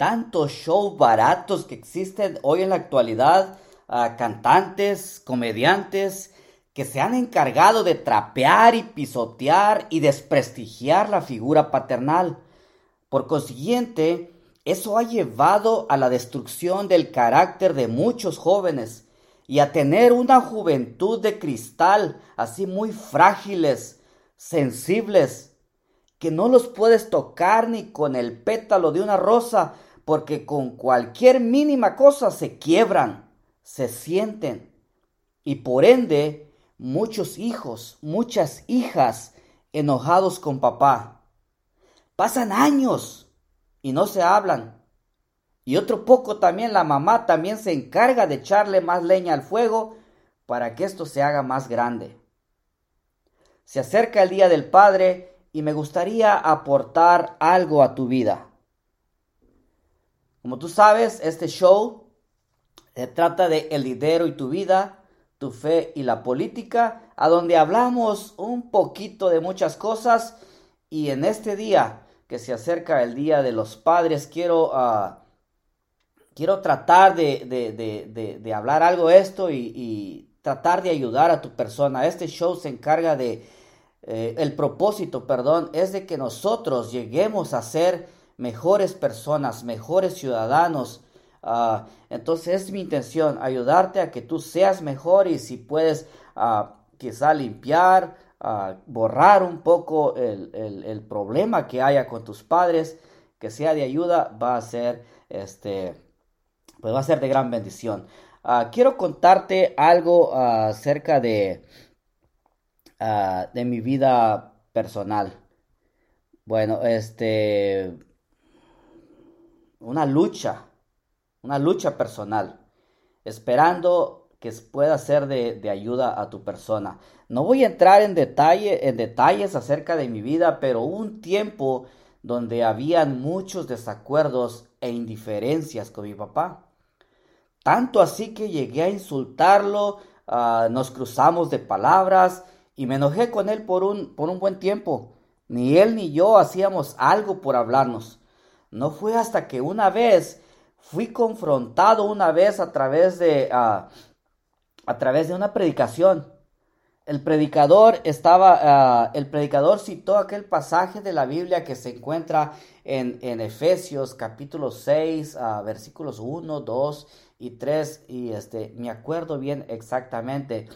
tantos shows baratos que existen hoy en la actualidad, cantantes, comediantes, que se han encargado de trapear y pisotear y desprestigiar la figura paternal. Por consiguiente, eso ha llevado a la destrucción del carácter de muchos jóvenes y a tener una juventud de cristal, así muy frágiles, sensibles, que no los puedes tocar ni con el pétalo de una rosa, porque con cualquier mínima cosa se quiebran, se sienten, y por ende muchos hijos, muchas hijas enojados con papá. Pasan años y no se hablan. Y otro poco también la mamá también se encarga de echarle más leña al fuego para que esto se haga más grande. Se acerca el Día del Padre y me gustaría aportar algo a tu vida. Como tú sabes, este show se trata de el lidero y tu vida tu fe y la política, a donde hablamos un poquito de muchas cosas y en este día que se acerca el Día de los Padres, quiero, ah, quiero tratar de, hablar algo de esto y, tratar de ayudar a tu persona. Este show se encarga de, eh, el propósito, perdón, es de que nosotros lleguemos a ser mejores personas, mejores ciudadanos, Ah, entonces es mi intención ayudarte a que tú seas mejor y si puedes uh, quizá limpiar, uh, borrar un poco el, el, problema que haya con tus padres, que sea de ayuda, va a ser este, pues va a ser de gran bendición. quiero contarte algo acerca de, de mi vida personal. Bueno, este, una lucha una lucha personal, esperando que pueda ser de, ayuda a tu persona. No voy a entrar en, en detalles acerca de mi vida, pero un tiempo donde habían muchos desacuerdos e indiferencias con mi papá. Tanto así que llegué a insultarlo, ah, nos cruzamos de palabras y me enojé con él por un, por un buen tiempo. Ni él ni yo hacíamos algo por hablarnos. No fue hasta que una vez fui confrontado una vez a través de, ah, a través de una predicación. El predicador estaba, ah, el predicador citó aquel pasaje de la Biblia que se encuentra en, en Efesios capítulo 6, ah, versículos 1, 2 y 3, y este, me acuerdo bien exactamente,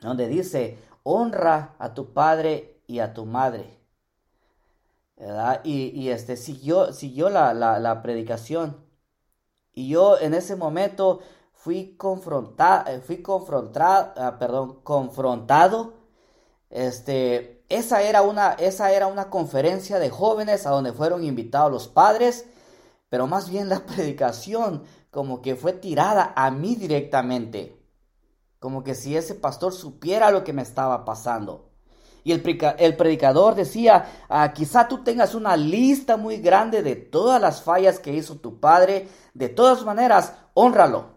donde dice, honra a tu padre y a tu madre. Y, este, siguió, siguió la, la, la predicación. Y yo en ese momento fui confrontado, eh, fui ah, perdón, confrontado. Este, esa era una, esa era una conferencia de jóvenes a donde fueron invitados los padres, pero más bien la predicación como que fue tirada a mí directamente. Como que si ese pastor supiera lo que me estaba pasando. Y el, predicador decía, ah, quizá tú tengas una lista muy grande de todas las fallas que hizo tu padre, de todas maneras, honralo.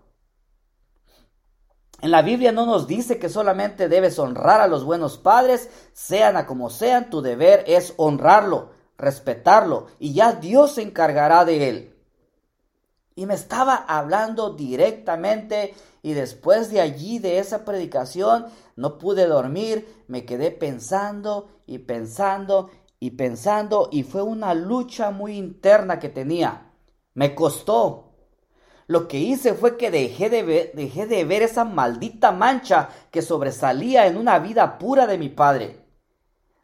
En la Biblia no nos dice que solamente debes honrar a los buenos padres, sean a como sean, tu deber es honrarlo, respetarlo, y ya Dios se encargará de él. Y me estaba hablando directamente y después de allí, de esa predicación, no pude dormir, me quedé pensando y pensando y pensando y fue una lucha muy interna que tenía. Me costó. Lo que hice fue que dejé de ver, dejé de ver esa maldita mancha que sobresalía en una vida pura de mi padre.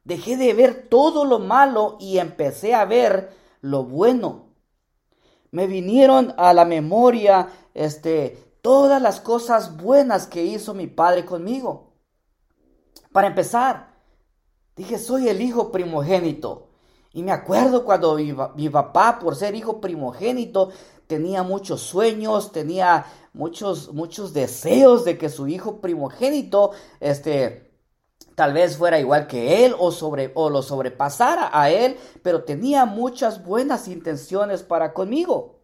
Dejé de ver todo lo malo y empecé a ver lo bueno me vinieron a la memoria este, todas las cosas buenas que hizo mi padre conmigo. Para empezar, dije, soy el hijo primogénito. Y me acuerdo cuando mi, mi, papá, por ser hijo primogénito, tenía muchos sueños, tenía muchos, muchos deseos de que su hijo primogénito, este, tal vez fuera igual que él o, sobre, o lo sobrepasara a él, pero tenía muchas buenas intenciones para conmigo.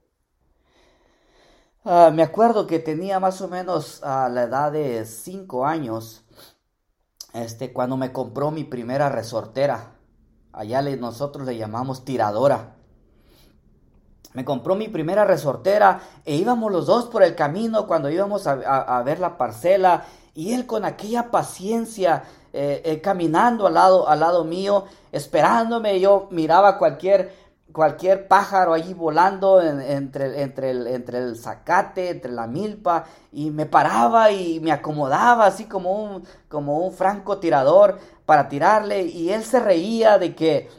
Ah, me acuerdo que tenía más o menos a la edad de 5 años, este, cuando me compró mi primera resortera. Allá nosotros le llamamos tiradora. me compró mi primera resortera e íbamos los dos por el camino cuando íbamos a, ver la parcela y él con aquella paciencia eh, eh, caminando al lado, al lado mío, esperándome, yo miraba cualquier, cualquier pájaro allí volando entre, entre, el, entre el zacate, entre la milpa, y me paraba y me acomodaba así como un, como un francotirador para tirarle, y él se reía de que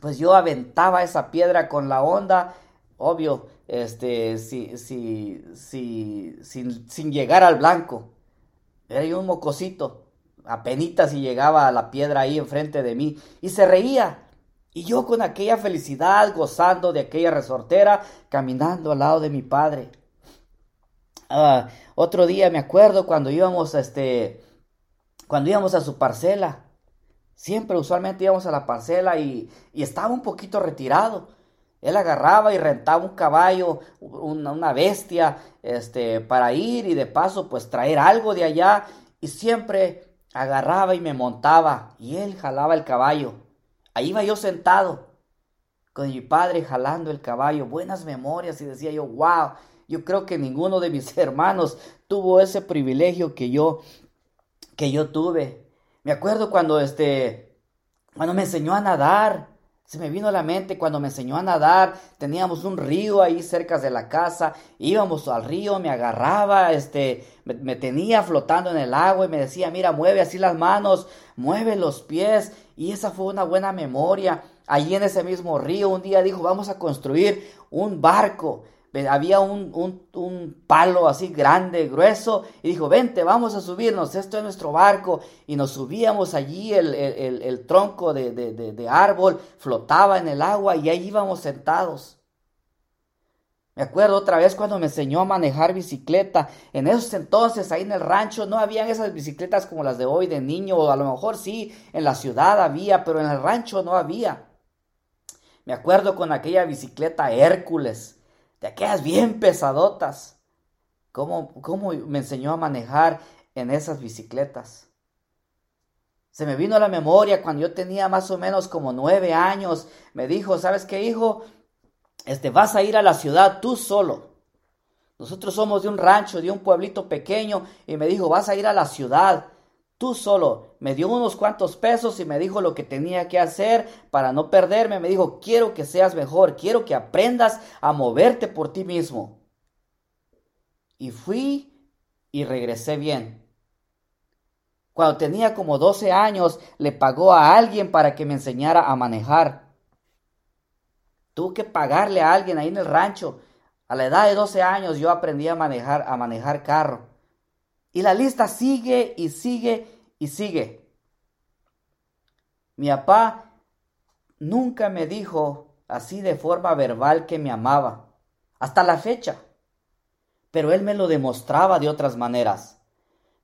pues yo aventaba esa piedra con la onda, obvio, este, si, si, si, sin, sin llegar al blanco. Era yo un mocosito, apenas si llegaba a la piedra ahí enfrente de mí, y se reía. Y yo con aquella felicidad, gozando de aquella resortera, caminando al lado de mi padre. Ah, otro día me acuerdo cuando íbamos a este, cuando íbamos a su parcela. Siempre, usualmente íbamos a la parcela y, estaba un poquito retirado. Él agarraba y rentaba un caballo, una, bestia, este, para ir y de paso, pues traer algo de allá. Y siempre agarraba y me montaba y él jalaba el caballo. Ahí iba yo sentado con mi padre jalando el caballo. Buenas memorias y decía yo, wow, yo creo que ninguno de mis hermanos tuvo ese privilegio que yo, que yo tuve. Me acuerdo cuando este, cuando me enseñó a nadar. Se me vino a la mente cuando me enseñó a nadar, teníamos un río ahí cerca de la casa, íbamos al río, me agarraba, este, me, tenía flotando en el agua y me decía, mira, mueve así las manos, mueve los pies, y esa fue una buena memoria. Allí en ese mismo río un día dijo, vamos a construir un barco había un, palo así grande, grueso, y dijo, vente, vamos a subirnos, esto es nuestro barco, y nos subíamos allí, el, tronco de, de, árbol flotaba en el agua y ahí íbamos sentados. Me acuerdo otra vez cuando me enseñó a manejar bicicleta. En esos entonces, ahí en el rancho, no habían esas bicicletas como las de hoy de niño, o a lo mejor sí, en la ciudad había, pero en el rancho no había. Me acuerdo con aquella bicicleta Hércules de aquellas bien pesadotas. ¿Cómo, ¿Cómo me enseñó a manejar en esas bicicletas? Se me vino a la memoria cuando yo tenía más o menos como nueve años. Me dijo, ¿sabes qué, hijo? Este, vas a ir a la ciudad tú solo. Nosotros somos de un rancho, de un pueblito pequeño, y me dijo, vas a ir a la ciudad tú solo. Me dio unos cuantos pesos y me dijo lo que tenía que hacer para no perderme. Me dijo, quiero que seas mejor, quiero que aprendas a moverte por ti mismo. Y fui y regresé bien. Cuando tenía como 12 años, le pagó a alguien para que me enseñara a manejar. Tuve que pagarle a alguien ahí en el rancho. A la edad de 12 años yo aprendí a manejar, a manejar carro. Y la lista sigue y sigue y sigue. Mi papá nunca me dijo así de forma verbal que me amaba, hasta la fecha. Pero él me lo demostraba de otras maneras.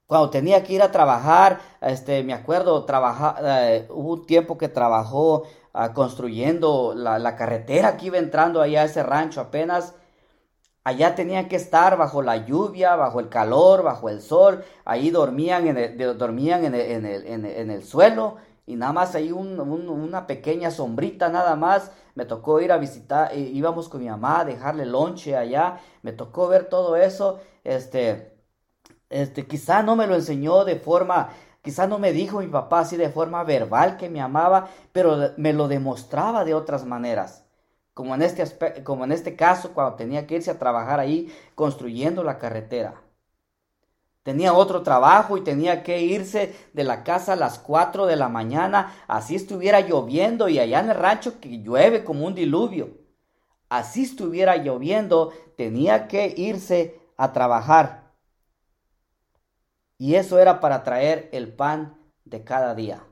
Cuando tenía que ir a trabajar, este, me acuerdo, trabajar, eh, hubo un tiempo que trabajó ah, construyendo la, carretera que iba entrando allá a ese rancho apenas Allá tenían que estar bajo la lluvia, bajo el calor, bajo el sol. Ahí dormían en el, dormían en el, suelo y nada más ahí una pequeña sombrita nada más. Me tocó ir a visitar, íbamos con mi mamá a dejarle lonche allá. Me tocó ver todo eso. Este, este, quizá no me lo enseñó de forma, quizá no me dijo mi papá así de forma verbal que me amaba, pero me lo demostraba de otras maneras como en, este como en este caso cuando tenía que irse a trabajar ahí construyendo la carretera. Tenía otro trabajo y tenía que irse de la casa a las 4 de la mañana, así estuviera lloviendo y allá en el rancho que llueve como un diluvio. Así estuviera lloviendo, tenía que irse a trabajar. Y eso era para traer el pan de cada día.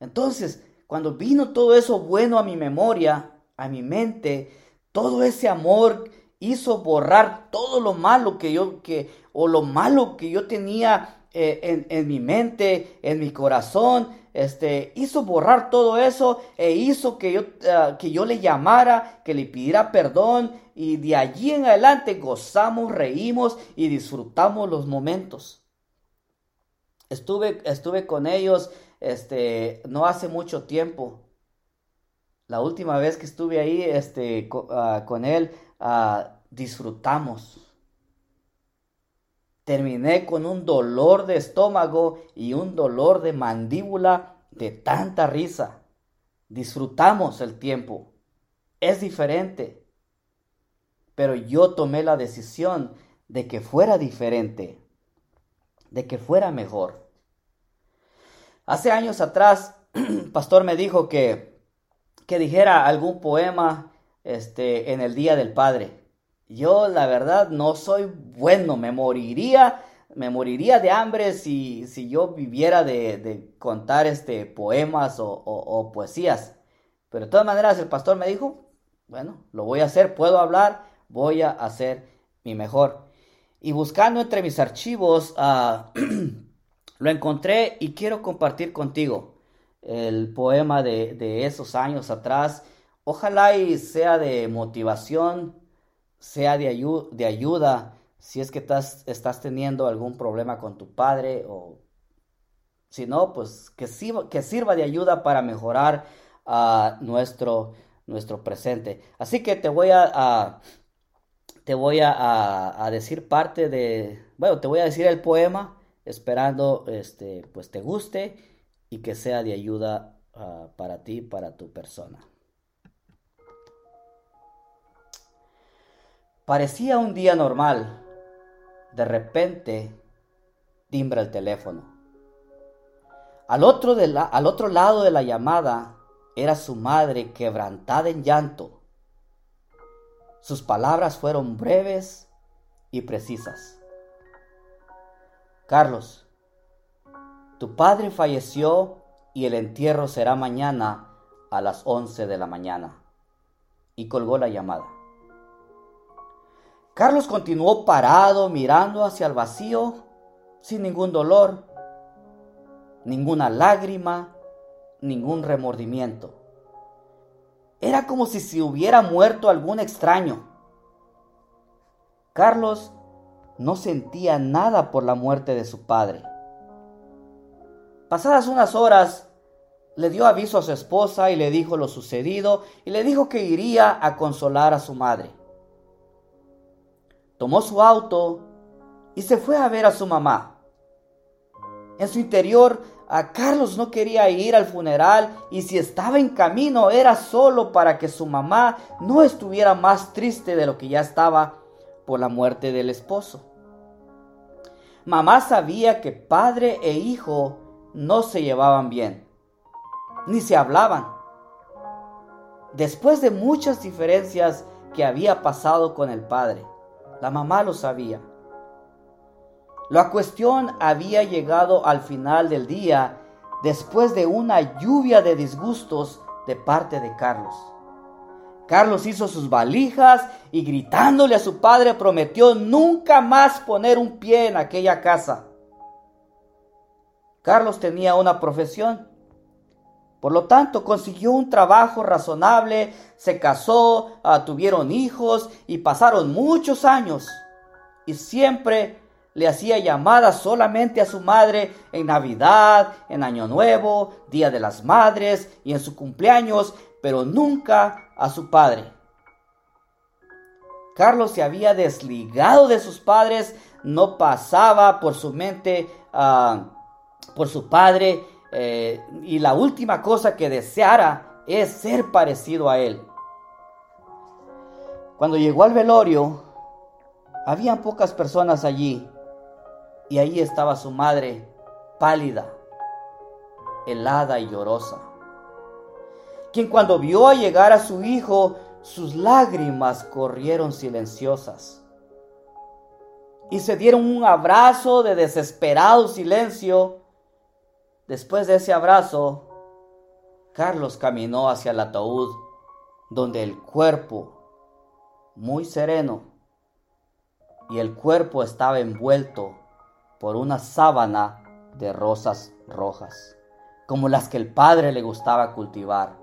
Entonces, cuando vino todo eso bueno a mi memoria, a mi mente, todo ese amor hizo borrar todo lo malo que yo, que, o lo malo que yo tenía eh, en, mi mente, en mi corazón, este, hizo borrar todo eso e hizo que yo, eh, que yo le llamara, que le pidiera perdón y de allí en adelante gozamos, reímos y disfrutamos los momentos. Estuve, estuve con ellos este, no hace mucho tiempo. La última vez que estuve ahí este, ah, con él, ah, disfrutamos. Terminé con un dolor de estómago y un dolor de mandíbula de tanta risa. Disfrutamos el tiempo. Es diferente. Pero yo tomé la decisión de que fuera diferente, de que fuera mejor. Hace años atrás, pastor me dijo que, que dijera algún poema este, en el Día del Padre. Yo la verdad no soy bueno, me moriría, me moriría de hambre si, si yo viviera de, contar este, poemas o, o poesías. Pero de todas maneras el pastor me dijo, bueno, lo voy a hacer, puedo hablar, voy a hacer mi mejor. Y buscando entre mis archivos, ah, lo encontré y quiero compartir contigo el poema de, esos años atrás. Ojalá y sea de motivación, sea de, de ayuda, si es que estás, estás, teniendo algún problema con tu padre o si no, pues que sirva, que sirva de ayuda para mejorar a nuestro, nuestro presente. Así que te voy a te voy a, decir parte de, bueno, te voy a decir el poema, esperando, este, pues te guste y que sea de ayuda ah, para ti, para tu persona. Parecía un día normal. De repente, timbra el teléfono. Al otro, al otro lado de la llamada era su madre quebrantada en llanto sus palabras fueron breves y precisas. Carlos, tu padre falleció y el entierro será mañana a las 11 de la mañana. Y colgó la llamada. Carlos continuó parado mirando hacia el vacío sin ningún dolor, ninguna lágrima, ningún remordimiento. Era como si se hubiera muerto algún extraño. Carlos no sentía nada por la muerte de su padre. Pasadas unas horas, le dio aviso a su esposa y le dijo lo sucedido y le dijo que iría a consolar a su madre. Tomó su auto y se fue a ver a su mamá. En su interior a Carlos no quería ir al funeral y si estaba en camino era solo para que su mamá no estuviera más triste de lo que ya estaba por la muerte del esposo. Mamá sabía que padre e hijo no se llevaban bien, ni se hablaban. Después de muchas diferencias que había pasado con el padre, la mamá lo sabía. La cuestión había llegado al final del día después de una lluvia de disgustos de parte de Carlos. Carlos hizo sus valijas y gritándole a su padre prometió nunca más poner un pie en aquella casa. Carlos tenía una profesión. Por lo tanto, consiguió un trabajo razonable, se casó, ah, tuvieron hijos y pasaron muchos años. Y siempre le hacía llamadas solamente a su madre en Navidad, en Año Nuevo, Día de las Madres y en su cumpleaños, pero nunca a su padre. Carlos se había desligado de sus padres, no pasaba por su mente ah, por su padre eh, y la última cosa que deseara es ser parecido a él. Cuando llegó al velorio, habían pocas personas allí y ahí estaba su madre, pálida, helada y llorosa, quien cuando vio a llegar a su hijo, sus lágrimas corrieron silenciosas. Y se dieron un abrazo de desesperado silencio. Después de ese abrazo, Carlos caminó hacia el ataúd, donde el cuerpo, muy sereno, y el cuerpo estaba envuelto por una sábana de rosas rojas, como las que el padre le gustaba cultivar.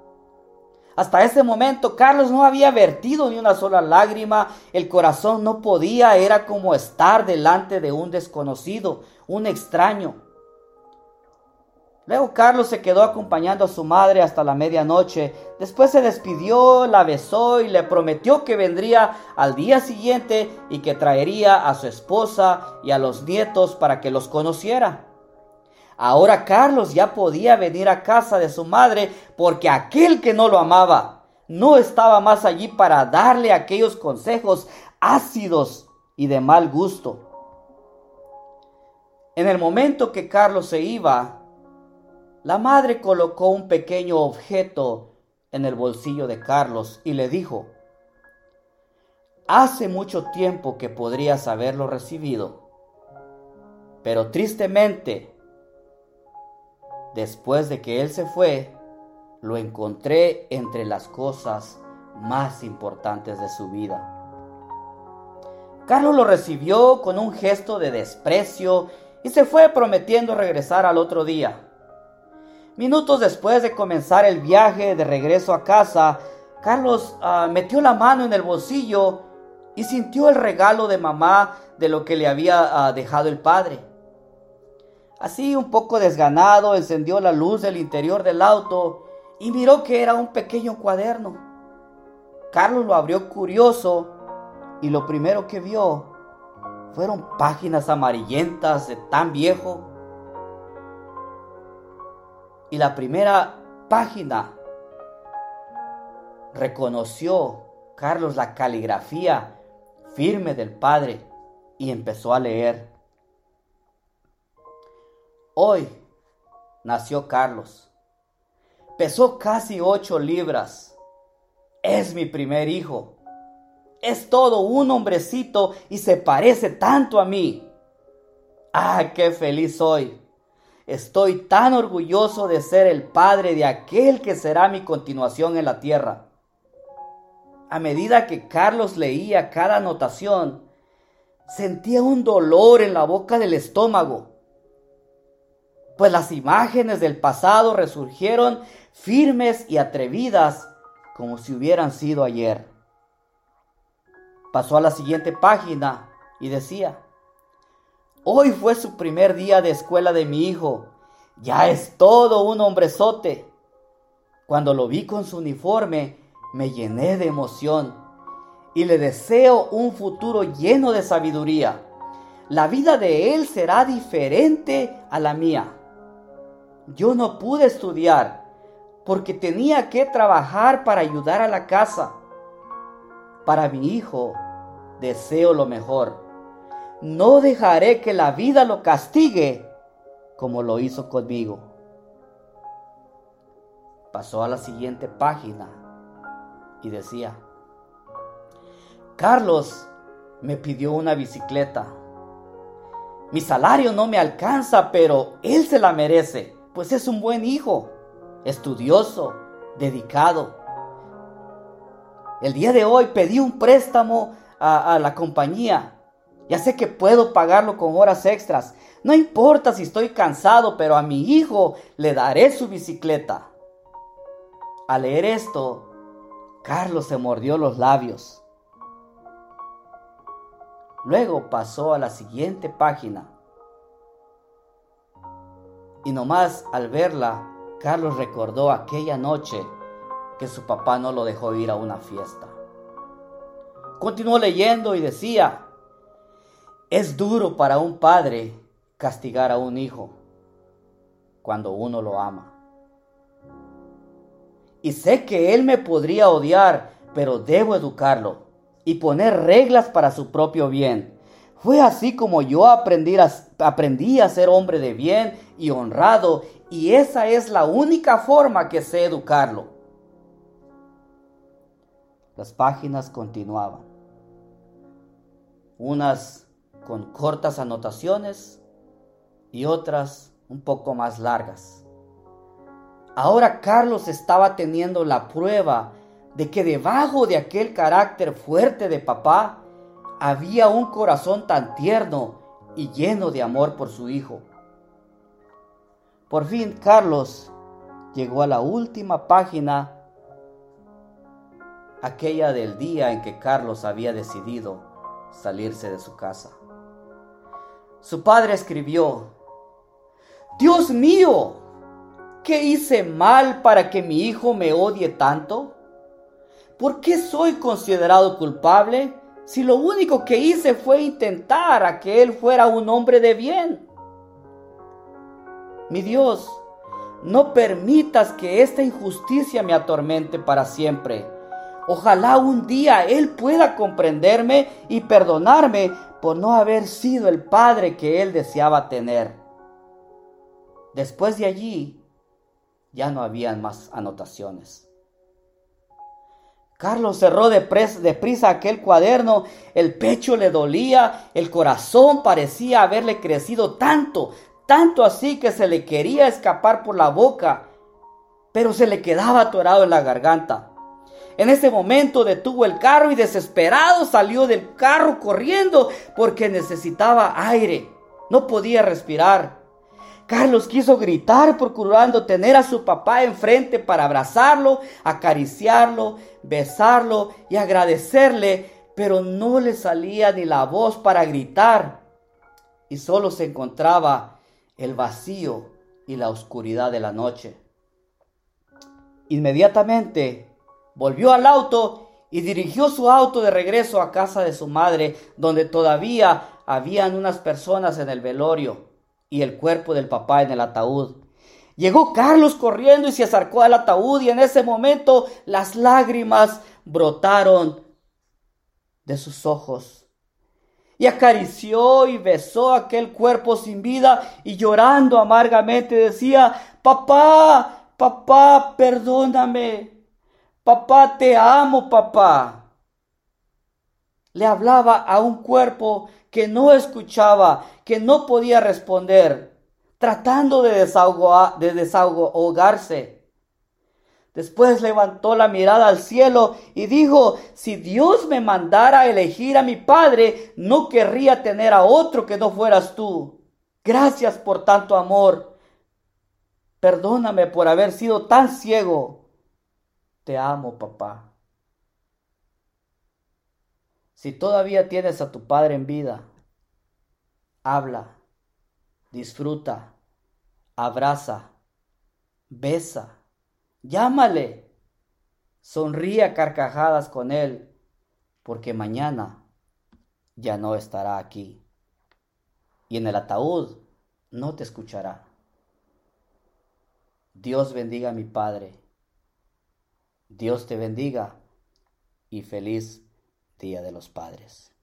Hasta ese momento Carlos no había vertido ni una sola lágrima, el corazón no podía, era como estar delante de un desconocido, un extraño. Luego Carlos se quedó acompañando a su madre hasta la medianoche. Después se despidió, la besó y le prometió que vendría al día siguiente y que traería a su esposa y a los nietos para que los conociera. Ahora Carlos ya podía venir a casa de su madre porque aquel que no lo amaba no estaba más allí para darle aquellos consejos ácidos y de mal gusto. En el momento que Carlos se iba, la madre colocó un pequeño objeto en el bolsillo de Carlos y le dijo, Hace mucho tiempo que podrías haberlo recibido, pero tristemente, después de que él se fue, lo encontré entre las cosas más importantes de su vida. Carlos lo recibió con un gesto de desprecio y se fue prometiendo regresar al otro día. Minutos después de comenzar el viaje de regreso a casa, Carlos ah, metió la mano en el bolsillo y sintió el regalo de mamá de lo que le había ah, dejado el padre. Así un poco desganado, encendió la luz del interior del auto y miró que era un pequeño cuaderno. Carlos lo abrió curioso y lo primero que vio fueron páginas amarillentas de tan viejo y la primera página reconoció Carlos la caligrafía firme del Padre y empezó a leer. Hoy nació Carlos. Pesó casi ocho libras. Es mi primer hijo. Es todo un hombrecito y se parece tanto a mí. Ah, qué feliz soy Estoy tan orgulloso de ser el padre de aquel que será mi continuación en la tierra. A medida que Carlos leía cada anotación, sentía un dolor en la boca del estómago, pues las imágenes del pasado resurgieron firmes y atrevidas como si hubieran sido ayer. Pasó a la siguiente página y decía, Hoy fue su primer día de escuela de mi hijo. Ya es todo un hombrezote. Cuando lo vi con su uniforme, me llené de emoción y le deseo un futuro lleno de sabiduría. La vida de él será diferente a la mía. Yo no pude estudiar porque tenía que trabajar para ayudar a la casa. Para mi hijo deseo lo mejor no dejaré que la vida lo castigue como lo hizo conmigo. Pasó a la siguiente página y decía, Carlos me pidió una bicicleta. Mi salario no me alcanza, pero él se la merece, pues es un buen hijo, estudioso, dedicado. El día de hoy pedí un préstamo a, la compañía ya sé que puedo pagarlo con horas extras. No importa si estoy cansado, pero a mi hijo le daré su bicicleta. Al leer esto, Carlos se mordió los labios. Luego pasó a la siguiente página. Y nomás al verla, Carlos recordó aquella noche que su papá no lo dejó ir a una fiesta. Continuó leyendo y decía, es duro para un padre castigar a un hijo cuando uno lo ama. Y sé que él me podría odiar, pero debo educarlo y poner reglas para su propio bien. Fue así como yo aprendí a, a ser hombre de bien y honrado, y esa es la única forma que sé educarlo. Las páginas continuaban. Unas con cortas anotaciones y otras un poco más largas. Ahora Carlos estaba teniendo la prueba de que debajo de aquel carácter fuerte de papá había un corazón tan tierno y lleno de amor por su hijo. Por fin Carlos llegó a la última página, aquella del día en que Carlos había decidido salirse de su casa. Su padre escribió, Dios mío, ¿Qué hice mal para que mi hijo me odie tanto? ¿Por qué soy considerado culpable si lo único que hice fue intentar a que él fuera un hombre de bien? Mi Dios, no permitas que esta injusticia me atormente para siempre. Ojalá un día Él pueda comprenderme y perdonarme por no haber sido el padre que Él deseaba tener. Después de allí, ya no habían más anotaciones. Carlos cerró de, prisa aquel cuaderno, el pecho le dolía, el corazón parecía haberle crecido tanto, tanto así que se le quería escapar por la boca, pero se le quedaba atorado en la garganta. En ese momento detuvo el carro y desesperado salió del carro corriendo porque necesitaba aire. No podía respirar. Carlos quiso gritar procurando tener a su papá enfrente para abrazarlo, acariciarlo, besarlo y agradecerle, pero no le salía ni la voz para gritar y solo se encontraba el vacío y la oscuridad de la noche. Inmediatamente volvió al auto y dirigió su auto de regreso a casa de su madre, donde todavía habían unas personas en el velorio y el cuerpo del papá en el ataúd. Llegó Carlos corriendo y se acercó al ataúd y en ese momento las lágrimas brotaron de sus ojos. Y acarició y besó aquel cuerpo sin vida y llorando amargamente decía, papá, papá, perdóname. Papá, te amo, papá. Le hablaba a un cuerpo que no escuchaba, que no podía responder, tratando de, de desahogarse. Después levantó la mirada al cielo y dijo, si Dios me mandara a elegir a mi padre, no querría tener a otro que no fueras tú. Gracias por tanto amor. Perdóname por haber sido tan ciego. Te amo, papá. Si todavía tienes a tu padre en vida, habla, disfruta, abraza, besa, llámale, sonríe a carcajadas con él, porque mañana ya no estará aquí. Y en el ataúd no te escuchará. Dios bendiga a mi Padre Dios te bendiga y feliz Día de los Padres.